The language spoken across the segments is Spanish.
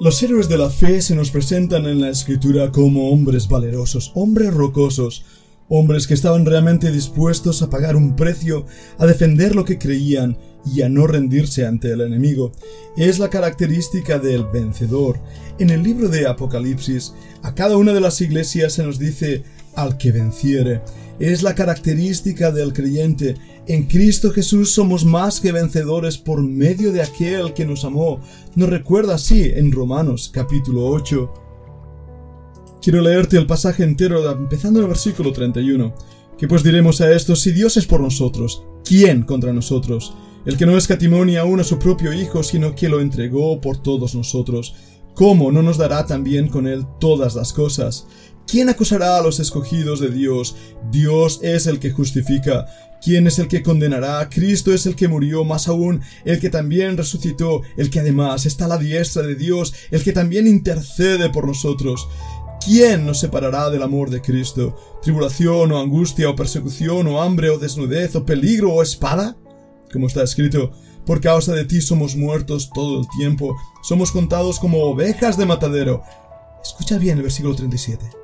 Los héroes de la fe se nos presentan en la escritura como hombres valerosos, hombres rocosos, hombres que estaban realmente dispuestos a pagar un precio, a defender lo que creían y a no rendirse ante el enemigo. Es la característica del vencedor. En el libro de Apocalipsis, a cada una de las iglesias se nos dice al que venciere. Es la característica del creyente. En Cristo Jesús somos más que vencedores por medio de aquel que nos amó. Nos recuerda así en Romanos capítulo 8. Quiero leerte el pasaje entero empezando en el versículo 31. ¿Qué pues diremos a esto? Si Dios es por nosotros, ¿quién contra nosotros? El que no escatimó ni aún a su propio Hijo, sino que lo entregó por todos nosotros. ¿Cómo no nos dará también con él todas las cosas? ¿Quién acusará a los escogidos de Dios? Dios es el que justifica. ¿Quién es el que condenará? Cristo es el que murió, más aún, el que también resucitó, el que además está a la diestra de Dios, el que también intercede por nosotros. ¿Quién nos separará del amor de Cristo? ¿Tribulación o angustia o persecución o hambre o desnudez o peligro o espada? Como está escrito, por causa de ti somos muertos todo el tiempo, somos contados como ovejas de matadero. Escucha bien el versículo 37.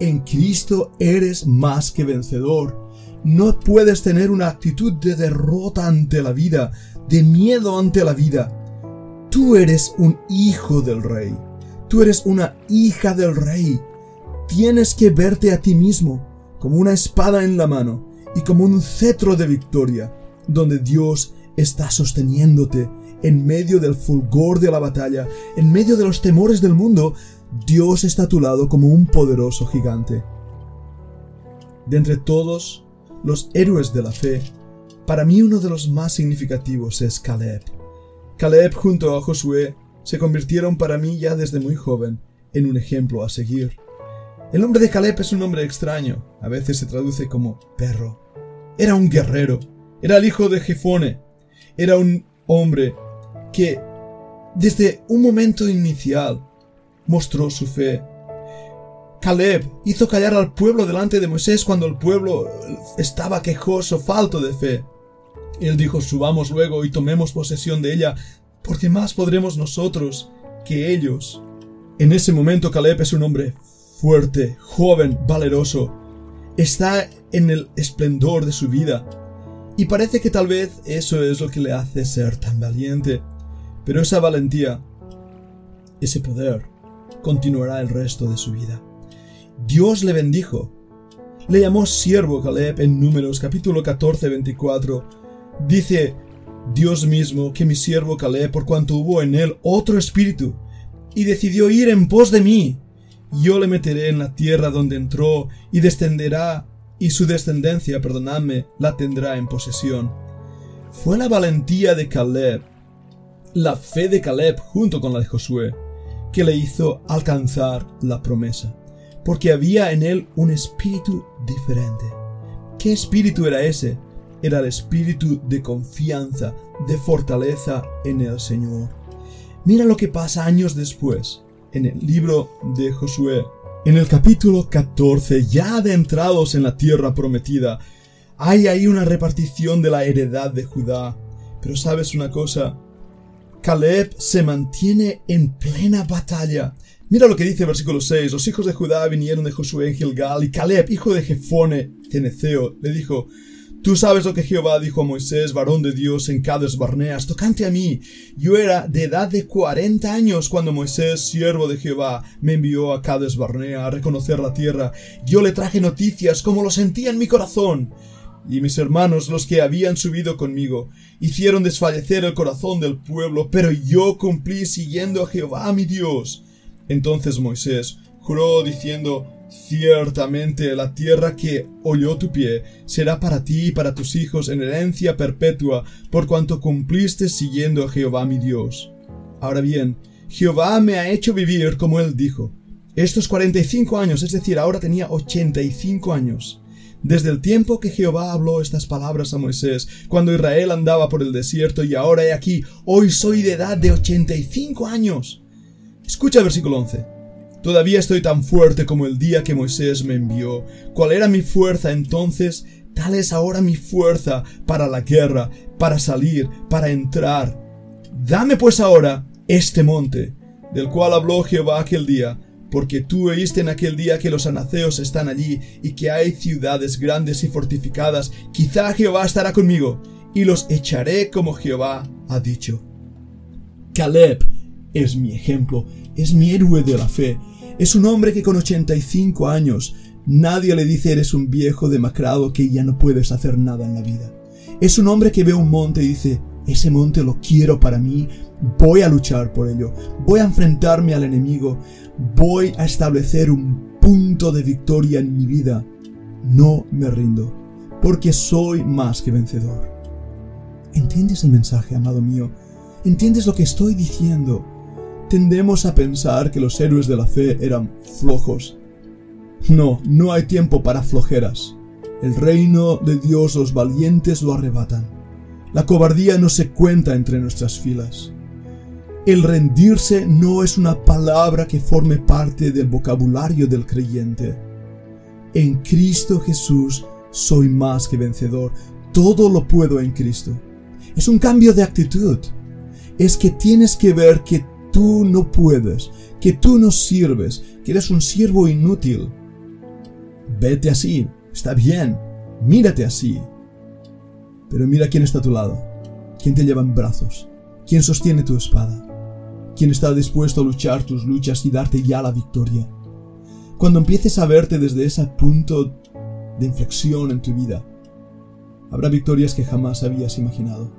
en Cristo eres más que vencedor. No puedes tener una actitud de derrota ante la vida, de miedo ante la vida. Tú eres un hijo del rey. Tú eres una hija del rey. Tienes que verte a ti mismo como una espada en la mano y como un cetro de victoria, donde Dios está sosteniéndote en medio del fulgor de la batalla, en medio de los temores del mundo, Dios está a tu lado como un poderoso gigante. De entre todos los héroes de la fe, para mí uno de los más significativos es Caleb. Caleb junto a Josué se convirtieron para mí ya desde muy joven en un ejemplo a seguir. El nombre de Caleb es un nombre extraño, a veces se traduce como perro. Era un guerrero, era el hijo de Jefone, era un hombre que desde un momento inicial mostró su fe. Caleb hizo callar al pueblo delante de Moisés cuando el pueblo estaba quejoso, falto de fe. Él dijo, subamos luego y tomemos posesión de ella, porque más podremos nosotros que ellos. En ese momento Caleb es un hombre fuerte, joven, valeroso. Está en el esplendor de su vida. Y parece que tal vez eso es lo que le hace ser tan valiente. Pero esa valentía, ese poder, continuará el resto de su vida. Dios le bendijo. Le llamó siervo Caleb en Números capítulo 14, 24. Dice Dios mismo que mi siervo Caleb, por cuanto hubo en él otro espíritu, y decidió ir en pos de mí, yo le meteré en la tierra donde entró, y descenderá, y su descendencia, perdonadme, la tendrá en posesión. Fue la valentía de Caleb, la fe de Caleb junto con la de Josué, que le hizo alcanzar la promesa, porque había en él un espíritu diferente. ¿Qué espíritu era ese? Era el espíritu de confianza, de fortaleza en el Señor. Mira lo que pasa años después, en el libro de Josué. En el capítulo 14, ya adentrados en la tierra prometida, hay ahí una repartición de la heredad de Judá. Pero sabes una cosa, Caleb se mantiene en plena batalla. Mira lo que dice el versículo 6. Los hijos de Judá vinieron de Josué en Gilgal y Caleb, hijo de Jefone, Ceneceo, le dijo, Tú sabes lo que Jehová dijo a Moisés, varón de Dios, en Cades Barneas, tocante a mí. Yo era de edad de cuarenta años cuando Moisés, siervo de Jehová, me envió a Cades Barnea a reconocer la tierra. Yo le traje noticias como lo sentía en mi corazón y mis hermanos, los que habían subido conmigo, hicieron desfallecer el corazón del pueblo, pero yo cumplí siguiendo a Jehová mi Dios. Entonces Moisés juró diciendo, Ciertamente la tierra que oyó tu pie será para ti y para tus hijos en herencia perpetua, por cuanto cumpliste siguiendo a Jehová mi Dios. Ahora bien, Jehová me ha hecho vivir como él dijo, Estos 45 años, es decir, ahora tenía 85 años. Desde el tiempo que Jehová habló estas palabras a Moisés, cuando Israel andaba por el desierto, y ahora he aquí, hoy soy de edad de 85 años. Escucha el versículo 11. Todavía estoy tan fuerte como el día que Moisés me envió. ¿Cuál era mi fuerza entonces? Tal es ahora mi fuerza para la guerra, para salir, para entrar. Dame pues ahora este monte, del cual habló Jehová aquel día, porque tú oíste en aquel día que los anaceos están allí y que hay ciudades grandes y fortificadas, quizá Jehová estará conmigo, y los echaré como Jehová ha dicho. Caleb es mi ejemplo, es mi héroe de la fe, es un hombre que con 85 años nadie le dice eres un viejo demacrado que ya no puedes hacer nada en la vida. Es un hombre que ve un monte y dice, ese monte lo quiero para mí, voy a luchar por ello, voy a enfrentarme al enemigo, voy a establecer un punto de victoria en mi vida. No me rindo, porque soy más que vencedor. ¿Entiendes el mensaje, amado mío? ¿Entiendes lo que estoy diciendo? Tendemos a pensar que los héroes de la fe eran flojos. No, no hay tiempo para flojeras. El reino de Dios los valientes lo arrebatan. La cobardía no se cuenta entre nuestras filas. El rendirse no es una palabra que forme parte del vocabulario del creyente. En Cristo Jesús soy más que vencedor. Todo lo puedo en Cristo. Es un cambio de actitud. Es que tienes que ver que tú no puedes, que tú no sirves, que eres un siervo inútil. Vete así, está bien, mírate así. Pero mira quién está a tu lado, quién te lleva en brazos, quién sostiene tu espada quien está dispuesto a luchar tus luchas y darte ya la victoria. Cuando empieces a verte desde ese punto de inflexión en tu vida, habrá victorias que jamás habías imaginado.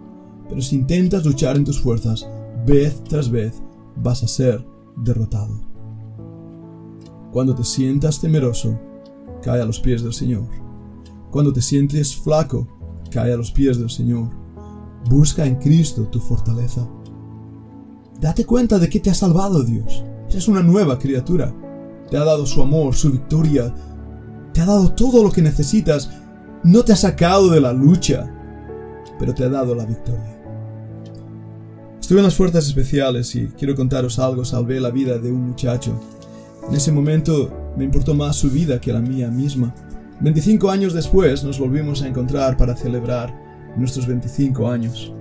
Pero si intentas luchar en tus fuerzas, vez tras vez, vas a ser derrotado. Cuando te sientas temeroso, cae a los pies del Señor. Cuando te sientes flaco, cae a los pies del Señor. Busca en Cristo tu fortaleza. Date cuenta de que te ha salvado Dios. Eres una nueva criatura. Te ha dado su amor, su victoria. Te ha dado todo lo que necesitas. No te ha sacado de la lucha, pero te ha dado la victoria. Estuve en las fuerzas especiales y quiero contaros algo. Salvé la vida de un muchacho. En ese momento me importó más su vida que la mía misma. 25 años después nos volvimos a encontrar para celebrar nuestros 25 años.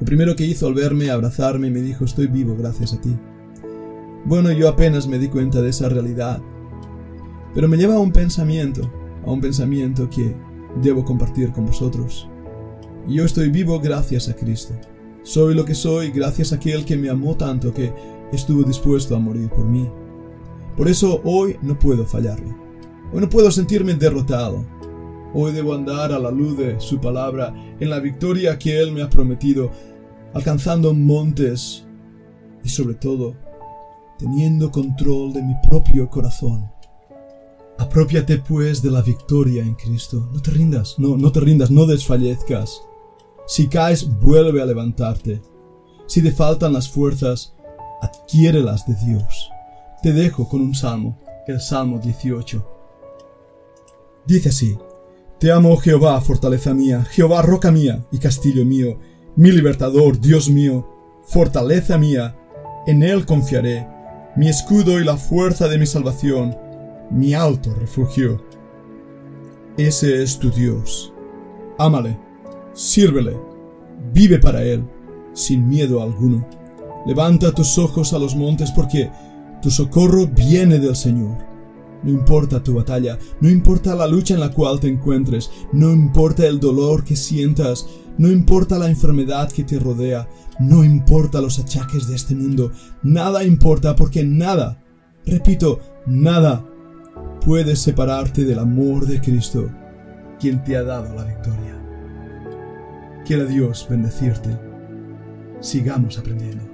Lo primero que hizo al verme, abrazarme, me dijo, estoy vivo gracias a ti. Bueno, yo apenas me di cuenta de esa realidad, pero me lleva a un pensamiento, a un pensamiento que debo compartir con vosotros. Yo estoy vivo gracias a Cristo. Soy lo que soy gracias a aquel que me amó tanto que estuvo dispuesto a morir por mí. Por eso hoy no puedo fallarle. Hoy no puedo sentirme derrotado. Hoy debo andar a la luz de su palabra en la victoria que Él me ha prometido alcanzando montes y sobre todo teniendo control de mi propio corazón. Apropiate pues de la victoria en Cristo. No te rindas, no, no te rindas, no desfallezcas. Si caes, vuelve a levantarte. Si te faltan las fuerzas, adquiérelas de Dios. Te dejo con un salmo, el Salmo 18. Dice así, Te amo Jehová, fortaleza mía, Jehová, roca mía y castillo mío, mi libertador, Dios mío, fortaleza mía, en Él confiaré, mi escudo y la fuerza de mi salvación, mi alto refugio. Ese es tu Dios. Ámale, sírvele, vive para Él, sin miedo alguno. Levanta tus ojos a los montes porque tu socorro viene del Señor no importa tu batalla, no importa la lucha en la cual te encuentres, no importa el dolor que sientas, no importa la enfermedad que te rodea, no importa los achaques de este mundo, nada importa porque nada, repito, nada puede separarte del amor de Cristo, quien te ha dado la victoria. Quiera Dios bendecirte. Sigamos aprendiendo.